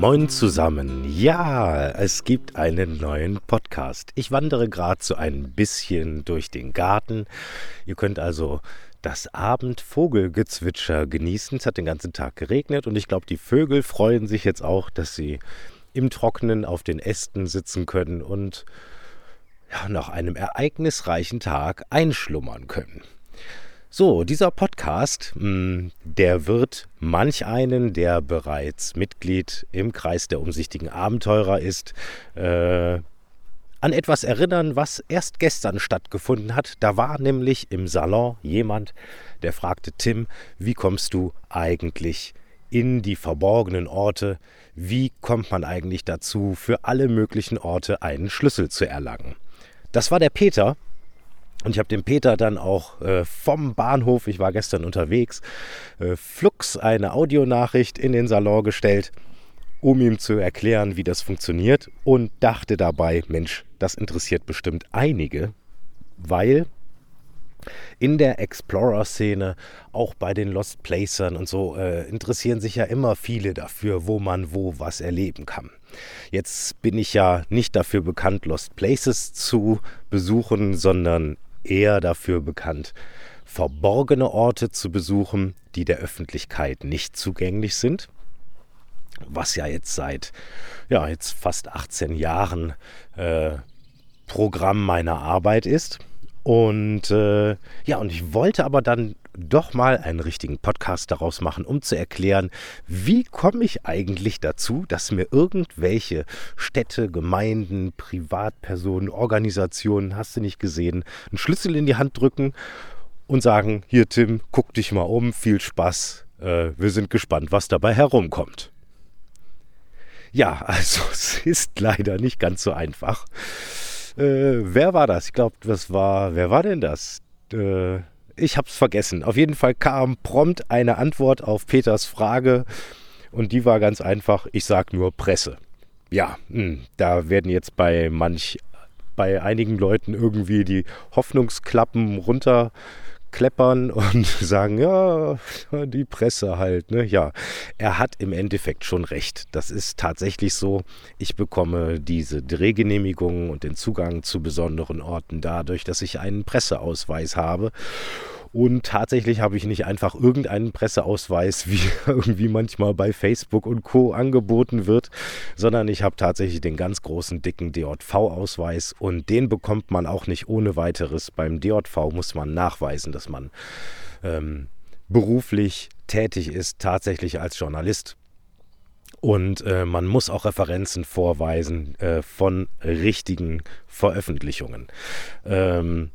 Moin zusammen. Ja, es gibt einen neuen Podcast. Ich wandere gerade so ein bisschen durch den Garten. Ihr könnt also das Abendvogelgezwitscher genießen. Es hat den ganzen Tag geregnet und ich glaube, die Vögel freuen sich jetzt auch, dass sie im Trockenen auf den Ästen sitzen können und ja, nach einem ereignisreichen Tag einschlummern können. So, dieser Podcast, hm, der wird manch einen, der bereits Mitglied im Kreis der umsichtigen Abenteurer ist, äh, an etwas erinnern, was erst gestern stattgefunden hat. Da war nämlich im Salon jemand, der fragte Tim, wie kommst du eigentlich in die verborgenen Orte? Wie kommt man eigentlich dazu, für alle möglichen Orte einen Schlüssel zu erlangen? Das war der Peter, und ich habe dem Peter dann auch äh, vom Bahnhof, ich war gestern unterwegs, äh, flugs eine Audionachricht in den Salon gestellt, um ihm zu erklären, wie das funktioniert und dachte dabei, Mensch, das interessiert bestimmt einige, weil in der Explorer-Szene, auch bei den Lost Placern und so, äh, interessieren sich ja immer viele dafür, wo man wo was erleben kann. Jetzt bin ich ja nicht dafür bekannt, Lost Places zu besuchen, sondern eher dafür bekannt, verborgene Orte zu besuchen, die der Öffentlichkeit nicht zugänglich sind. Was ja jetzt seit ja, jetzt fast 18 Jahren äh, Programm meiner Arbeit ist. Und äh, ja, und ich wollte aber dann doch mal einen richtigen Podcast daraus machen, um zu erklären, wie komme ich eigentlich dazu, dass mir irgendwelche Städte, Gemeinden, Privatpersonen, Organisationen, hast du nicht gesehen, einen Schlüssel in die Hand drücken und sagen, hier Tim, guck dich mal um, viel Spaß, äh, wir sind gespannt, was dabei herumkommt. Ja, also es ist leider nicht ganz so einfach. Äh, wer war das? Ich glaube, das war, wer war denn das? Äh, ich habe es vergessen. Auf jeden Fall kam prompt eine Antwort auf Peters Frage und die war ganz einfach, ich sage nur Presse. Ja, mh, hm, da werden jetzt bei manch, bei einigen Leuten irgendwie die Hoffnungsklappen runter kleppern und sagen, ja, die Presse halt. Ne? Ja, er hat im Endeffekt schon recht. Das ist tatsächlich so. Ich bekomme diese Drehgenehmigungen und den Zugang zu besonderen Orten dadurch, dass ich einen Presseausweis habe. Und tatsächlich habe ich nicht einfach irgendeinen Presseausweis, wie irgendwie manchmal bei Facebook und Co. angeboten wird, sondern ich habe tatsächlich den ganz großen, dicken DJV-Ausweis und den bekommt man auch nicht ohne weiteres. Beim DJV muss man nachweisen, dass man ähm, beruflich tätig ist, tatsächlich als Journalist. Und äh, man muss auch Referenzen vorweisen äh, von richtigen Veröffentlichungen. Ähm,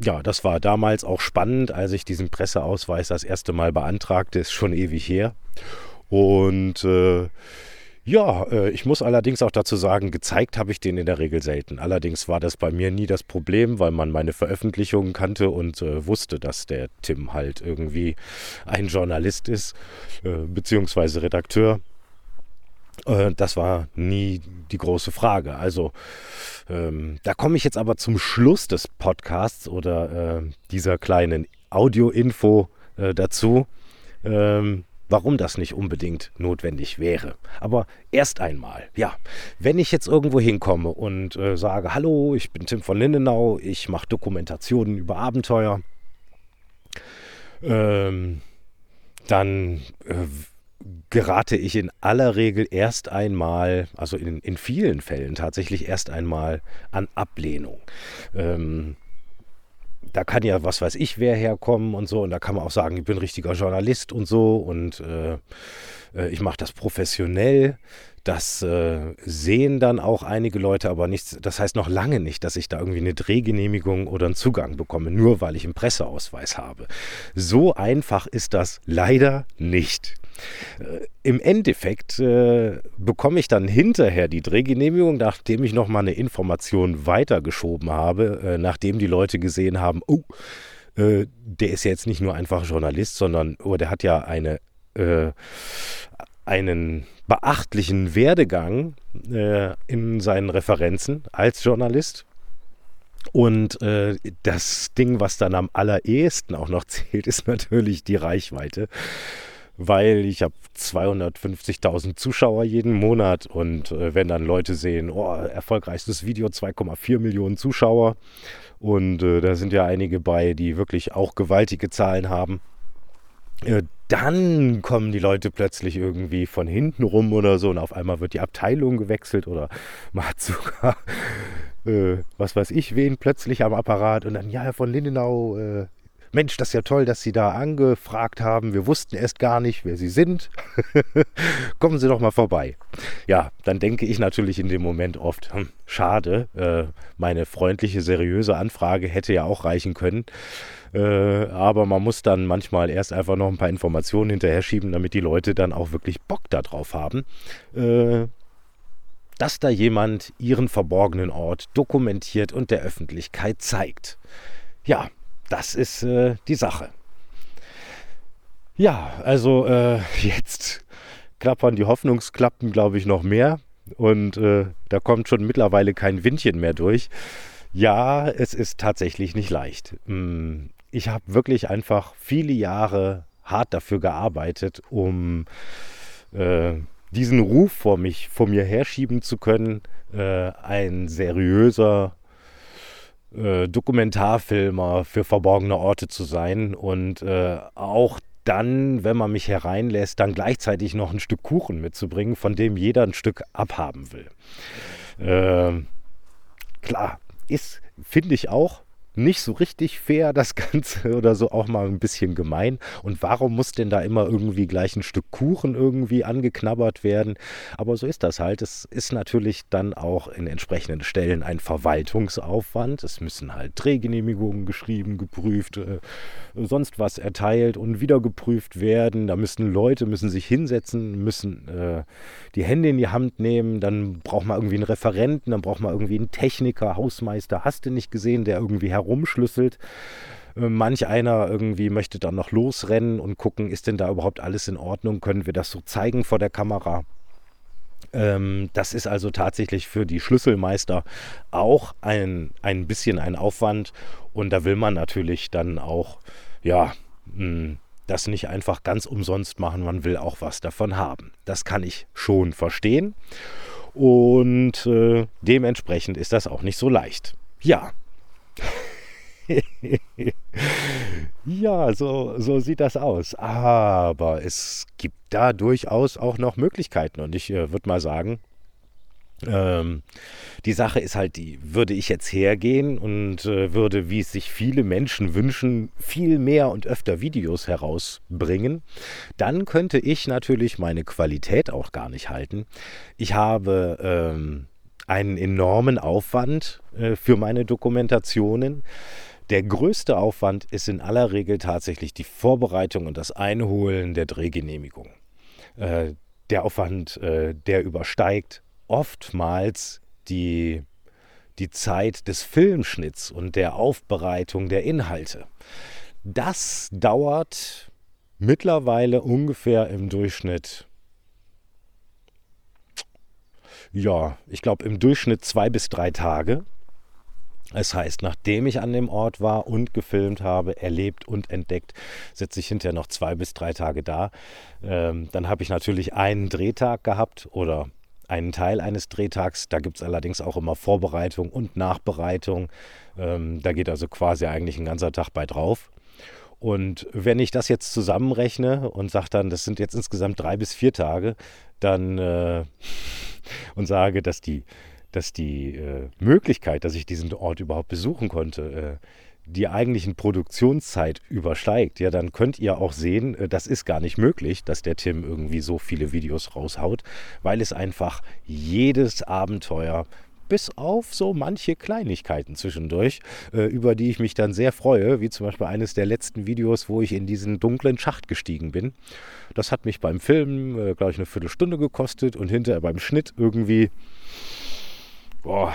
ja, das war damals auch spannend, als ich diesen Presseausweis das erste Mal beantragte, ist schon ewig her. Und äh, ja, äh, ich muss allerdings auch dazu sagen, gezeigt habe ich den in der Regel selten. Allerdings war das bei mir nie das Problem, weil man meine Veröffentlichungen kannte und äh, wusste, dass der Tim halt irgendwie ein Journalist ist, äh, beziehungsweise Redakteur. Äh, das war nie die große Frage. Also ähm, da komme ich jetzt aber zum Schluss des Podcasts oder äh, dieser kleinen Audio-Info äh, dazu, ähm, warum das nicht unbedingt notwendig wäre. Aber erst einmal, ja, wenn ich jetzt irgendwo hinkomme und äh, sage, hallo, ich bin Tim von Lindenau, ich mache Dokumentationen über Abenteuer, ähm, dann äh, gerate ich in aller Regel erst einmal, also in, in vielen Fällen tatsächlich erst einmal an Ablehnung. Ähm, da kann ja, was weiß ich, wer herkommen und so. Und da kann man auch sagen, ich bin richtiger Journalist und so. Und äh, äh ich mache das professionell. Das äh, sehen dann auch einige Leute, aber nichts, das heißt noch lange nicht, dass ich da irgendwie eine Drehgenehmigung oder einen Zugang bekomme, nur weil ich einen Presseausweis habe. So einfach ist das leider nicht. Äh, Im Endeffekt äh, bekomme ich dann hinterher die Drehgenehmigung, nachdem ich nochmal eine Information weitergeschoben habe, äh, nachdem die Leute gesehen haben, oh, äh, der ist ja jetzt nicht nur einfach Journalist, sondern oh, der hat ja eine, äh, einen beachtlichen Werdegang äh, in seinen Referenzen als Journalist. Und äh, das Ding, was dann am allerersten auch noch zählt, ist natürlich die Reichweite. Weil ich habe 250.000 Zuschauer jeden Monat und äh, wenn dann Leute sehen, oh, erfolgreichstes Video, 2,4 Millionen Zuschauer und äh, da sind ja einige bei, die wirklich auch gewaltige Zahlen haben, äh, dann kommen die Leute plötzlich irgendwie von hinten rum oder so und auf einmal wird die Abteilung gewechselt oder man hat sogar, äh, was weiß ich, wen plötzlich am Apparat und dann, ja, Herr von Lindenau, äh, Mensch, das ist ja toll, dass Sie da angefragt haben. Wir wussten erst gar nicht, wer Sie sind. Kommen Sie doch mal vorbei. Ja, dann denke ich natürlich in dem Moment oft, hm, schade, äh, meine freundliche, seriöse Anfrage hätte ja auch reichen können. Äh, aber man muss dann manchmal erst einfach noch ein paar Informationen hinterher schieben, damit die Leute dann auch wirklich Bock darauf haben. Äh, dass da jemand ihren verborgenen Ort dokumentiert und der Öffentlichkeit zeigt. Ja, das ist äh, die Sache. Ja, also äh, jetzt klappern die Hoffnungsklappen, glaube ich, noch mehr. Und äh, da kommt schon mittlerweile kein Windchen mehr durch. Ja, es ist tatsächlich nicht leicht. Hm, ich habe wirklich einfach viele Jahre hart dafür gearbeitet, um äh, diesen Ruf vor, mich, vor mir herschieben zu können, äh, ein seriöser äh, Dokumentarfilmer für verborgene Orte zu sein und äh, auch dann, wenn man mich hereinlässt, dann gleichzeitig noch ein Stück Kuchen mitzubringen, von dem jeder ein Stück abhaben will. Äh, klar, ist, finde ich auch, nicht so richtig fair, das Ganze oder so auch mal ein bisschen gemein. Und warum muss denn da immer irgendwie gleich ein Stück Kuchen irgendwie angeknabbert werden? Aber so ist das halt. Es ist natürlich dann auch in entsprechenden Stellen ein Verwaltungsaufwand. Es müssen halt Drehgenehmigungen geschrieben, geprüft, äh, sonst was erteilt und wieder geprüft werden. Da müssen Leute, müssen sich hinsetzen, müssen äh, die Hände in die Hand nehmen. Dann braucht man irgendwie einen Referenten, dann braucht man irgendwie einen Techniker, Hausmeister. Hast du nicht gesehen, der irgendwie herum rumschlüsselt. Äh, manch einer irgendwie möchte dann noch losrennen und gucken, ist denn da überhaupt alles in Ordnung? Können wir das so zeigen vor der Kamera? Ähm, das ist also tatsächlich für die Schlüsselmeister auch ein, ein bisschen ein Aufwand. Und da will man natürlich dann auch, ja, hm, das nicht einfach ganz umsonst machen. Man will auch was davon haben. Das kann ich schon verstehen. Und äh, dementsprechend ist das auch nicht so leicht. Ja. ja, so, so sieht das aus. Aber es gibt da durchaus auch noch Möglichkeiten. Und ich äh, würde mal sagen, ähm, die Sache ist halt die, würde ich jetzt hergehen und äh, würde, wie es sich viele Menschen wünschen, viel mehr und öfter Videos herausbringen, dann könnte ich natürlich meine Qualität auch gar nicht halten. Ich habe ähm, einen enormen Aufwand äh, für meine Dokumentationen. Der größte Aufwand ist in aller Regel tatsächlich die Vorbereitung und das Einholen der Drehgenehmigung. Äh, der Aufwand, äh, der übersteigt oftmals die, die Zeit des Filmschnitts und der Aufbereitung der Inhalte. Das dauert mittlerweile ungefähr im Durchschnitt, ja, ich glaube im Durchschnitt zwei bis drei Tage. Das heißt, nachdem ich an dem Ort war und gefilmt habe, erlebt und entdeckt, sitze ich hinterher noch zwei bis drei Tage da. Ähm, dann habe ich natürlich einen Drehtag gehabt oder einen Teil eines Drehtags. Da gibt es allerdings auch immer Vorbereitung und Nachbereitung. Ähm, da geht also quasi eigentlich ein ganzer Tag bei drauf. Und wenn ich das jetzt zusammenrechne und sage dann, das sind jetzt insgesamt drei bis vier Tage, dann äh, und sage, dass die dass die äh, Möglichkeit, dass ich diesen Ort überhaupt besuchen konnte, äh, die eigentlichen Produktionszeit übersteigt, ja, dann könnt ihr auch sehen, äh, das ist gar nicht möglich, dass der Tim irgendwie so viele Videos raushaut, weil es einfach jedes Abenteuer bis auf so manche Kleinigkeiten zwischendurch, äh, über die ich mich dann sehr freue, wie zum Beispiel eines der letzten Videos, wo ich in diesen dunklen Schacht gestiegen bin. Das hat mich beim Filmen, äh, glaube ich, eine Viertelstunde gekostet und hinterher beim Schnitt irgendwie boah,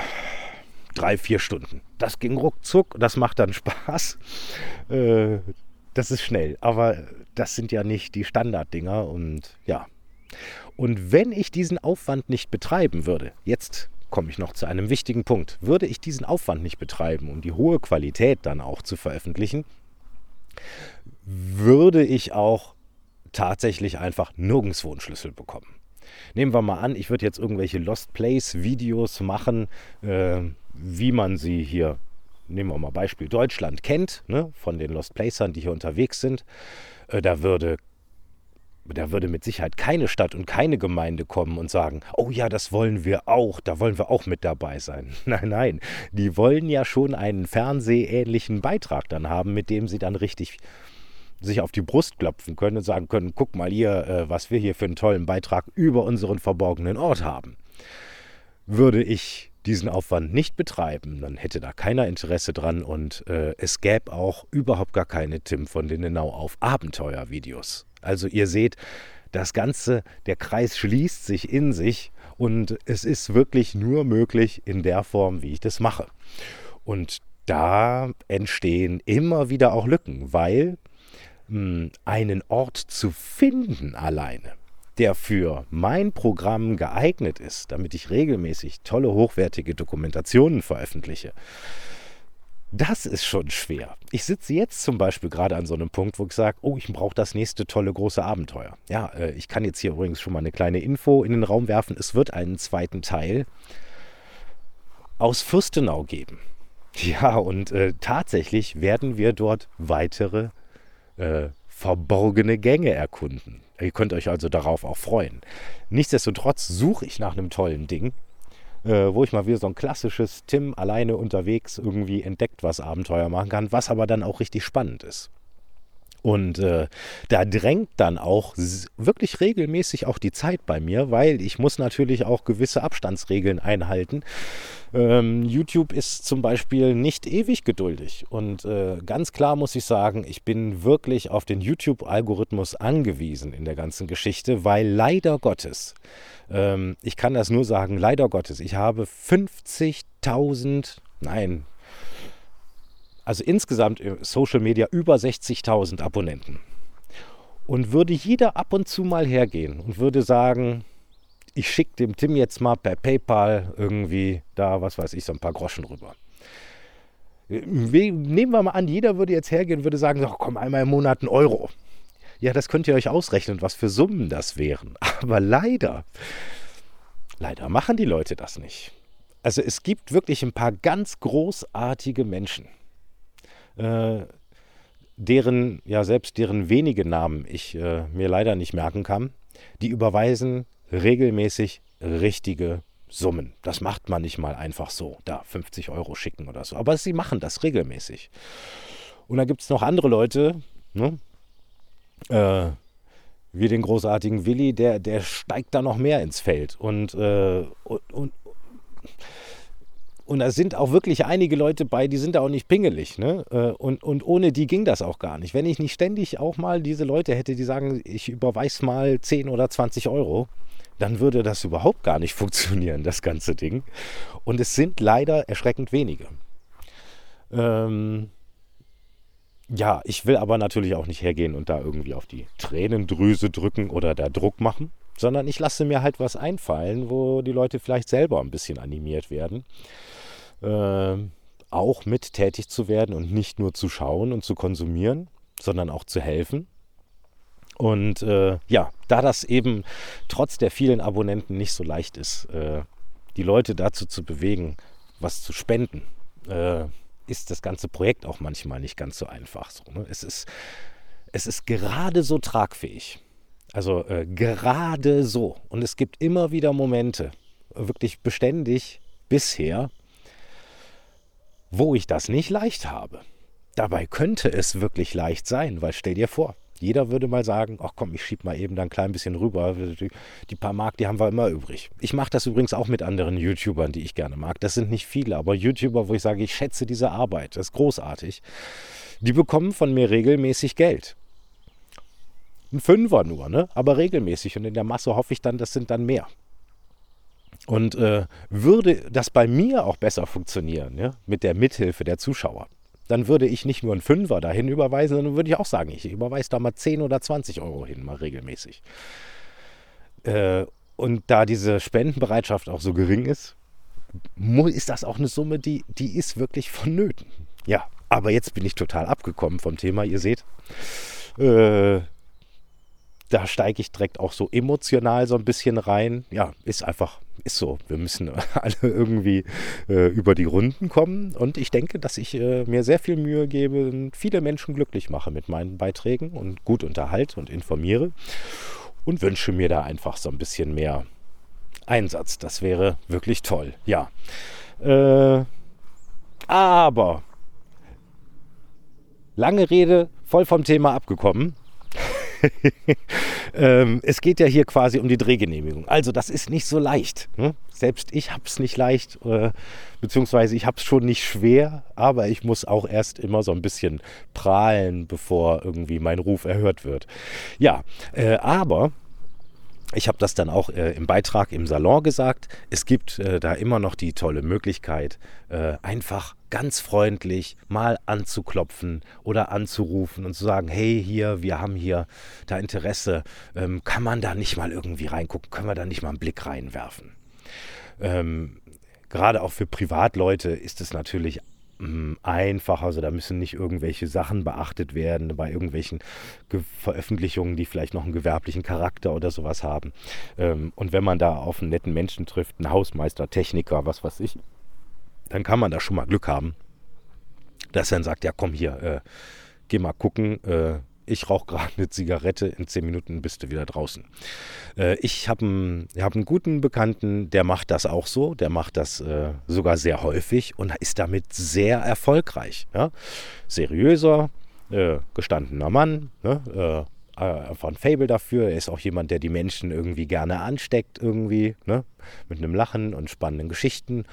drei, vier Stunden. Das ging ruckzuck, das macht dann Spaß. Äh, das ist schnell, aber das sind ja nicht die Standarddinger und ja. Und wenn ich diesen Aufwand nicht betreiben würde, jetzt komme ich noch zu einem wichtigen Punkt, würde ich diesen Aufwand nicht betreiben, um die hohe Qualität dann auch zu veröffentlichen, würde ich auch tatsächlich einfach nirgendwo einen Schlüssel bekommen. Nehmen wir mal an, ich würde jetzt irgendwelche Lost Place Videos machen, äh, wie man sie hier, nehmen wir mal Beispiel Deutschland kennt, ne, von den Lost Placern, die hier unterwegs sind. Äh, da würde da würde mit Sicherheit keine Stadt und keine Gemeinde kommen und sagen, oh ja, das wollen wir auch, da wollen wir auch mit dabei sein. Nein, nein, die wollen ja schon einen fernsehähnlichen Beitrag dann haben, mit dem sie dann richtig sich auf die Brust klopfen können und sagen können, guck mal hier, äh, was wir hier für einen tollen Beitrag über unseren verborgenen Ort haben. Würde ich diesen Aufwand nicht betreiben, dann hätte da keiner Interesse dran und äh, es gäbe auch überhaupt gar keine Tim von Lindenau auf Abenteuervideos. Also ihr seht, das Ganze, der Kreis schließt sich in sich und es ist wirklich nur möglich in der Form, wie ich das mache. Und da entstehen immer wieder auch Lücken, weil hm, einen Ort zu finden alleine, der für mein Programm geeignet ist, damit ich regelmäßig tolle, hochwertige Dokumentationen veröffentliche, das ist schon schwer. Ich sitze jetzt zum Beispiel gerade an so einem Punkt, wo ich sage, oh, ich brauche das nächste tolle große Abenteuer. Ja, äh, ich kann jetzt hier übrigens schon mal eine kleine Info in den Raum werfen. Es wird einen zweiten Teil aus Fürstenau geben. Ja, und äh, tatsächlich werden wir dort weitere äh, verborgene Gänge erkunden. Ihr könnt euch also darauf auch freuen. Nichtsdestotrotz suche ich nach einem tollen Ding, äh, wo ich mal wieder so ein klassisches Tim alleine unterwegs irgendwie entdeckt, was Abenteuer machen kann, was aber dann auch richtig spannend ist. Und äh, da drängt dann auch wirklich regelmäßig auch die Zeit bei mir, weil ich muss natürlich auch gewisse Abstandsregeln einhalten. Ähm, YouTube ist zum Beispiel nicht ewig geduldig. Und äh, ganz klar muss ich sagen, ich bin wirklich auf den YouTube-Algorithmus angewiesen in der ganzen Geschichte, weil leider Gottes, ähm, ich kann das nur sagen, leider Gottes, ich habe 50.000, nein, also insgesamt Social Media über 60.000 Abonnenten. Und würde jeder ab und zu mal hergehen und würde sagen, ich schicke dem Tim jetzt mal per PayPal irgendwie da, was weiß ich, so ein paar Groschen rüber. Nehmen wir mal an, jeder würde jetzt hergehen und würde sagen, oh, komm, einmal im Monat ein Euro. Ja, das könnt ihr euch ausrechnen, was für Summen das wären. Aber leider, leider machen die Leute das nicht. Also es gibt wirklich ein paar ganz großartige Menschen äh, deren, ja selbst deren wenige Namen ich äh, mir leider nicht merken kann, die überweisen regelmäßig richtige Summen. Das macht man nicht mal einfach so, da 50 Euro schicken oder so. Aber sie machen das regelmäßig. Und dann gibt es noch andere Leute, ne? äh, wie den großartigen Willi, der, der steigt da noch mehr ins Feld. Und, äh, und, und und da sind auch wirklich einige Leute bei, die sind da auch nicht pingelig. Ne? Äh, und, und ohne die ging das auch gar nicht. Wenn ich nicht ständig auch mal diese Leute hätte, die sagen, ich überweise mal 10 oder 20 Euro, dann würde das überhaupt gar nicht funktionieren, das ganze Ding. Und es sind leider erschreckend wenige. Ähm, ja, ich will aber natürlich auch nicht hergehen und da irgendwie auf die Tränendrüse drücken oder da Druck machen, sondern ich lasse mir halt was einfallen, wo die Leute vielleicht selber ein bisschen animiert werden äh, auch mit tätig zu werden und nicht nur zu schauen und zu konsumieren, sondern auch zu helfen. Und äh, ja, da das eben trotz der vielen Abonnenten nicht so leicht ist, äh, die Leute dazu zu bewegen, was zu spenden, äh, ist das ganze Projekt auch manchmal nicht ganz so einfach. So, ne? es, ist, es ist gerade so tragfähig. Also äh, gerade so. Und es gibt immer wieder Momente, wirklich beständig bisher, wo ich das nicht leicht habe. Dabei könnte es wirklich leicht sein, weil stell dir vor, jeder würde mal sagen, ach komm, ich schieb mal eben da ein klein bisschen rüber. Die, die paar Mark, die haben wir immer übrig. Ich mache das übrigens auch mit anderen YouTubern, die ich gerne mag. Das sind nicht viele, aber YouTuber, wo ich sage, ich schätze diese Arbeit, das ist großartig. Die bekommen von mir regelmäßig Geld. Ein Fünfer nur, ne? aber regelmäßig. Und in der Masse hoffe ich dann, das sind dann mehr. Und äh, würde das bei mir auch besser funktionieren, ja, mit der Mithilfe der Zuschauer, dann würde ich nicht nur einen Fünfer dahin überweisen, sondern würde ich auch sagen, ich überweise da mal 10 oder 20 Euro hin, mal regelmäßig. Äh, und da diese Spendenbereitschaft auch so gering ist, ist das auch eine Summe, die, die ist wirklich vonnöten. Ja, aber jetzt bin ich total abgekommen vom Thema, ihr seht. Äh, da steige ich direkt auch so emotional so ein bisschen rein. Ja, ist einfach, ist so. Wir müssen alle irgendwie äh, über die Runden kommen. Und ich denke, dass ich äh, mir sehr viel Mühe gebe und viele Menschen glücklich mache mit meinen Beiträgen und gut unterhalte und informiere. Und wünsche mir da einfach so ein bisschen mehr Einsatz. Das wäre wirklich toll. Ja. Äh, aber lange Rede, voll vom Thema abgekommen. ähm, es geht ja hier quasi um die Drehgenehmigung. Also das ist nicht so leicht. Ne? Selbst ich habe es nicht leicht, äh, beziehungsweise ich habe es schon nicht schwer, aber ich muss auch erst immer so ein bisschen prahlen, bevor irgendwie mein Ruf erhört wird. Ja, äh, aber ich habe das dann auch äh, im Beitrag im Salon gesagt. Es gibt äh, da immer noch die tolle Möglichkeit, äh, einfach ganz freundlich mal anzuklopfen oder anzurufen und zu sagen, hey, hier, wir haben hier da Interesse. Ähm, kann man da nicht mal irgendwie reingucken? Können wir da nicht mal einen Blick reinwerfen? Ähm, gerade auch für Privatleute ist es natürlich hm, einfach. Also da müssen nicht irgendwelche Sachen beachtet werden bei irgendwelchen Ge Veröffentlichungen, die vielleicht noch einen gewerblichen Charakter oder sowas haben. Ähm, und wenn man da auf einen netten Menschen trifft, einen Hausmeister, Techniker, was weiß ich, dann kann man da schon mal Glück haben, dass er dann sagt, ja komm hier, äh, geh mal gucken, äh, ich rauche gerade eine Zigarette, in zehn Minuten bist du wieder draußen. Äh, ich habe einen, hab einen guten Bekannten, der macht das auch so, der macht das äh, sogar sehr häufig und ist damit sehr erfolgreich. Ja? Seriöser, äh, gestandener Mann, ne? Äh, einfach ein Fable dafür. Er ist auch jemand, der die Menschen irgendwie gerne ansteckt, irgendwie, ne? Mit einem Lachen und spannenden Geschichten.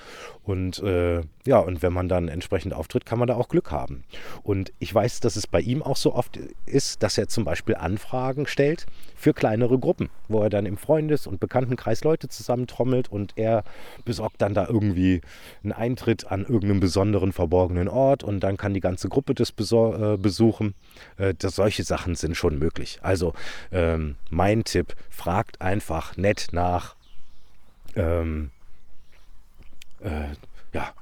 Und äh, ja, und wenn man dann entsprechend auftritt, kann man da auch Glück haben. Und ich weiß, dass es bei ihm auch so oft ist, dass er zum Beispiel Anfragen stellt für kleinere Gruppen, wo er dann im Freundes- und Bekanntenkreis Leute zusammentrommelt und er besorgt dann da irgendwie einen Eintritt an irgendeinem besonderen verborgenen Ort und dann kann die ganze Gruppe das äh, besuchen. Äh, das, solche Sachen sind schon möglich. Also ähm, mein Tipp, fragt einfach nett nach, ähm, äh, ja,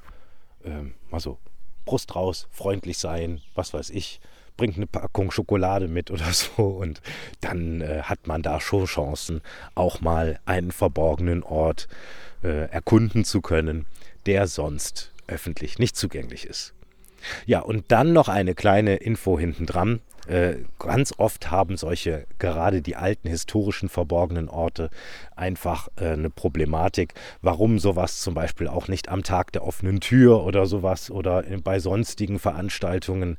ähm, mal so Brust raus, freundlich sein, was weiß ich, bringt eine Packung Schokolade mit oder so und dann äh, hat man da schon Chancen, auch mal einen verborgenen Ort äh, erkunden zu können, der sonst öffentlich nicht zugänglich ist. Ja, und dann noch eine kleine Info hinten dran. Äh, ganz oft haben solche, gerade die alten historischen verborgenen Orte, einfach äh, eine Problematik, warum sowas zum Beispiel auch nicht am Tag der offenen Tür oder sowas oder bei sonstigen Veranstaltungen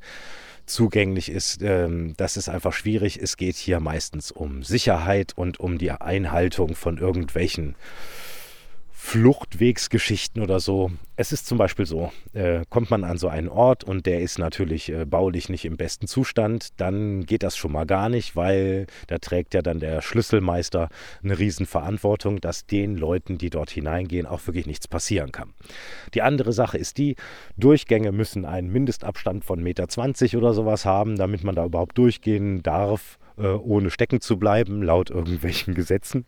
zugänglich ist. Ähm, das ist einfach schwierig. Es geht hier meistens um Sicherheit und um die Einhaltung von irgendwelchen Fluchtwegsgeschichten oder so. Es ist zum Beispiel so, äh, kommt man an so einen Ort und der ist natürlich äh, baulich nicht im besten Zustand, dann geht das schon mal gar nicht, weil da trägt ja dann der Schlüsselmeister eine Riesenverantwortung, dass den Leuten, die dort hineingehen, auch wirklich nichts passieren kann. Die andere Sache ist die, Durchgänge müssen einen Mindestabstand von 1,20 Meter oder sowas haben, damit man da überhaupt durchgehen darf ohne stecken zu bleiben, laut irgendwelchen Gesetzen.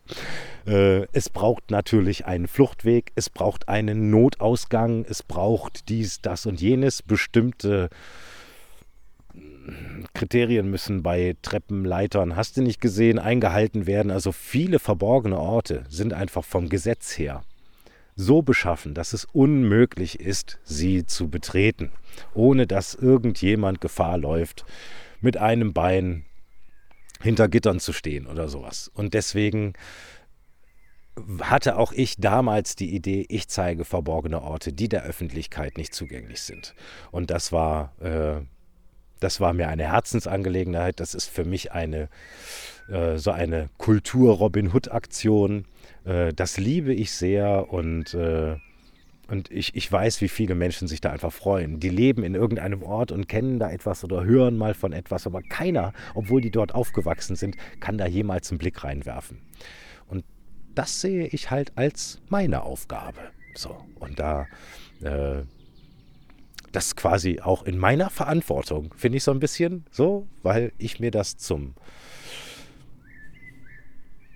Äh, es braucht natürlich einen Fluchtweg, es braucht einen Notausgang, es braucht dies, das und jenes. Bestimmte Kriterien müssen bei Treppen, Leitern, hast du nicht gesehen, eingehalten werden. Also viele verborgene Orte sind einfach vom Gesetz her so beschaffen, dass es unmöglich ist, sie zu betreten, ohne dass irgendjemand Gefahr läuft, mit einem Bein hinter Gittern zu stehen oder sowas. Und deswegen hatte auch ich damals die Idee, ich zeige verborgene Orte, die der Öffentlichkeit nicht zugänglich sind. Und das war, äh, das war mir eine Herzensangelegenheit. Das ist für mich eine äh, so eine Kultur-Robin Hood-Aktion. Äh, das liebe ich sehr und äh, und ich, ich weiß, wie viele Menschen sich da einfach freuen. Die leben in irgendeinem Ort und kennen da etwas oder hören mal von etwas, aber keiner, obwohl die dort aufgewachsen sind, kann da jemals einen Blick reinwerfen. Und das sehe ich halt als meine Aufgabe. So, und da, äh, das quasi auch in meiner Verantwortung, finde ich so ein bisschen so, weil ich mir das zum,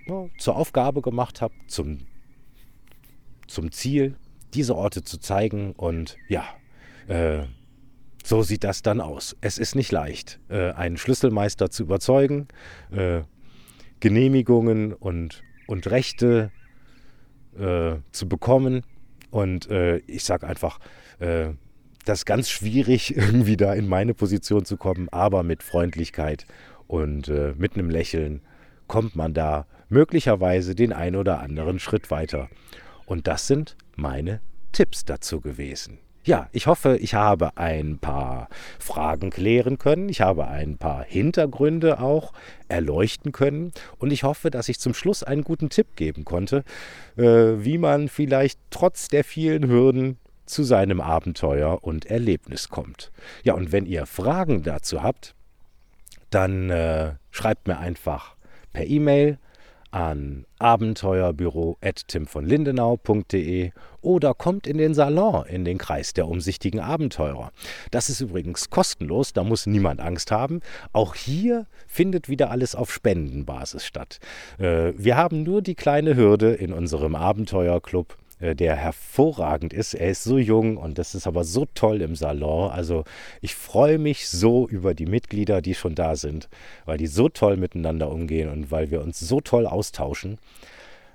ja, zur Aufgabe gemacht habe, zum, zum Ziel, diese Orte zu zeigen. Und ja, äh, so sieht das dann aus. Es ist nicht leicht, äh, einen Schlüsselmeister zu überzeugen, äh, Genehmigungen und, und Rechte äh, zu bekommen. Und äh, ich sage einfach, äh, das ist ganz schwierig, irgendwie da in meine Position zu kommen, aber mit Freundlichkeit und mit einem Lächeln kommt man da möglicherweise den ein oder anderen Schritt weiter. Und das sind meine Tipps dazu gewesen. Ja, ich hoffe, ich habe ein paar Fragen klären können. Ich habe ein paar Hintergründe auch erleuchten können. Und ich hoffe, dass ich zum Schluss einen guten Tipp geben konnte, äh, wie man vielleicht trotz der vielen Hürden zu seinem Abenteuer und Erlebnis kommt. Ja, und wenn ihr Fragen dazu habt, dann äh, schreibt mir einfach per E-Mail an abenteuerbüro.timvonlindenau.de oder kommt in den Salon in den Kreis der umsichtigen Abenteurer. Das ist übrigens kostenlos, da muss niemand Angst haben. Auch hier findet wieder alles auf Spendenbasis statt. Äh, wir haben nur die kleine Hürde in unserem Abenteuerclub der hervorragend ist. Er ist so jung und das ist aber so toll im Salon. Also ich freue mich so über die Mitglieder, die schon da sind, weil die so toll miteinander umgehen und weil wir uns so toll austauschen.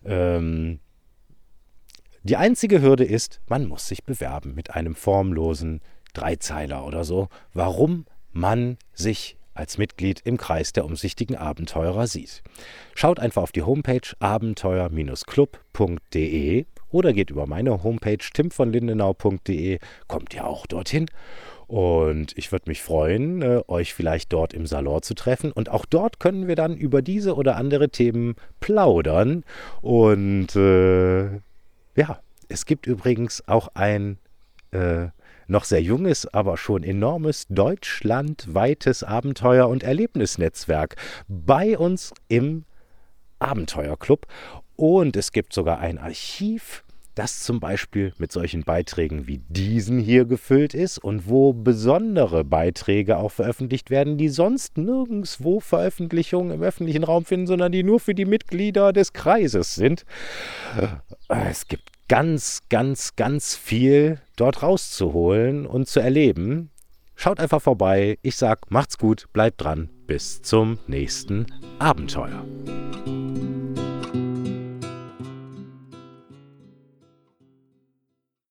Ähm, die einzige Hürde ist, man muss sich bewerben mit einem formlosen Dreizeiler oder so, warum man sich als Mitglied im Kreis der umsichtigen Abenteurer sieht. Schaut einfach auf die Homepage abenteuer-club.de oder geht über meine Homepage timvonlindenau.de, kommt ihr auch dorthin. Und ich würde mich freuen, äh, euch vielleicht dort im Salon zu treffen. Und auch dort können wir dann über diese oder andere Themen plaudern. Und äh, ja, es gibt übrigens auch ein äh, noch sehr junges, aber schon enormes deutschlandweites Abenteuer- und Erlebnisnetzwerk bei uns im Abenteuerclub. Und es gibt sogar ein Archiv, das zum Beispiel mit solchen Beiträgen wie diesen hier gefüllt ist und wo besondere Beiträge auch veröffentlicht werden, die sonst nirgendwo Veröffentlichungen im öffentlichen Raum finden, sondern die nur für die Mitglieder des Kreises sind. Es gibt ganz, ganz, ganz viel dort rauszuholen und zu erleben. Schaut einfach vorbei. Ich sag, macht's gut, bleibt dran. Bis zum nächsten Abenteuer.